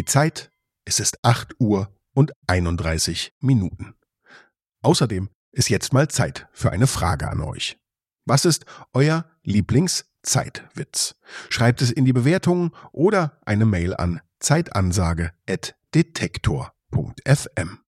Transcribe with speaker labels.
Speaker 1: Die Zeit, es ist 8 Uhr und 31 Minuten. Außerdem ist jetzt mal Zeit für eine Frage an euch. Was ist euer Lieblingszeitwitz? Schreibt es in die Bewertungen oder eine Mail an zeitansage.detektor.fm.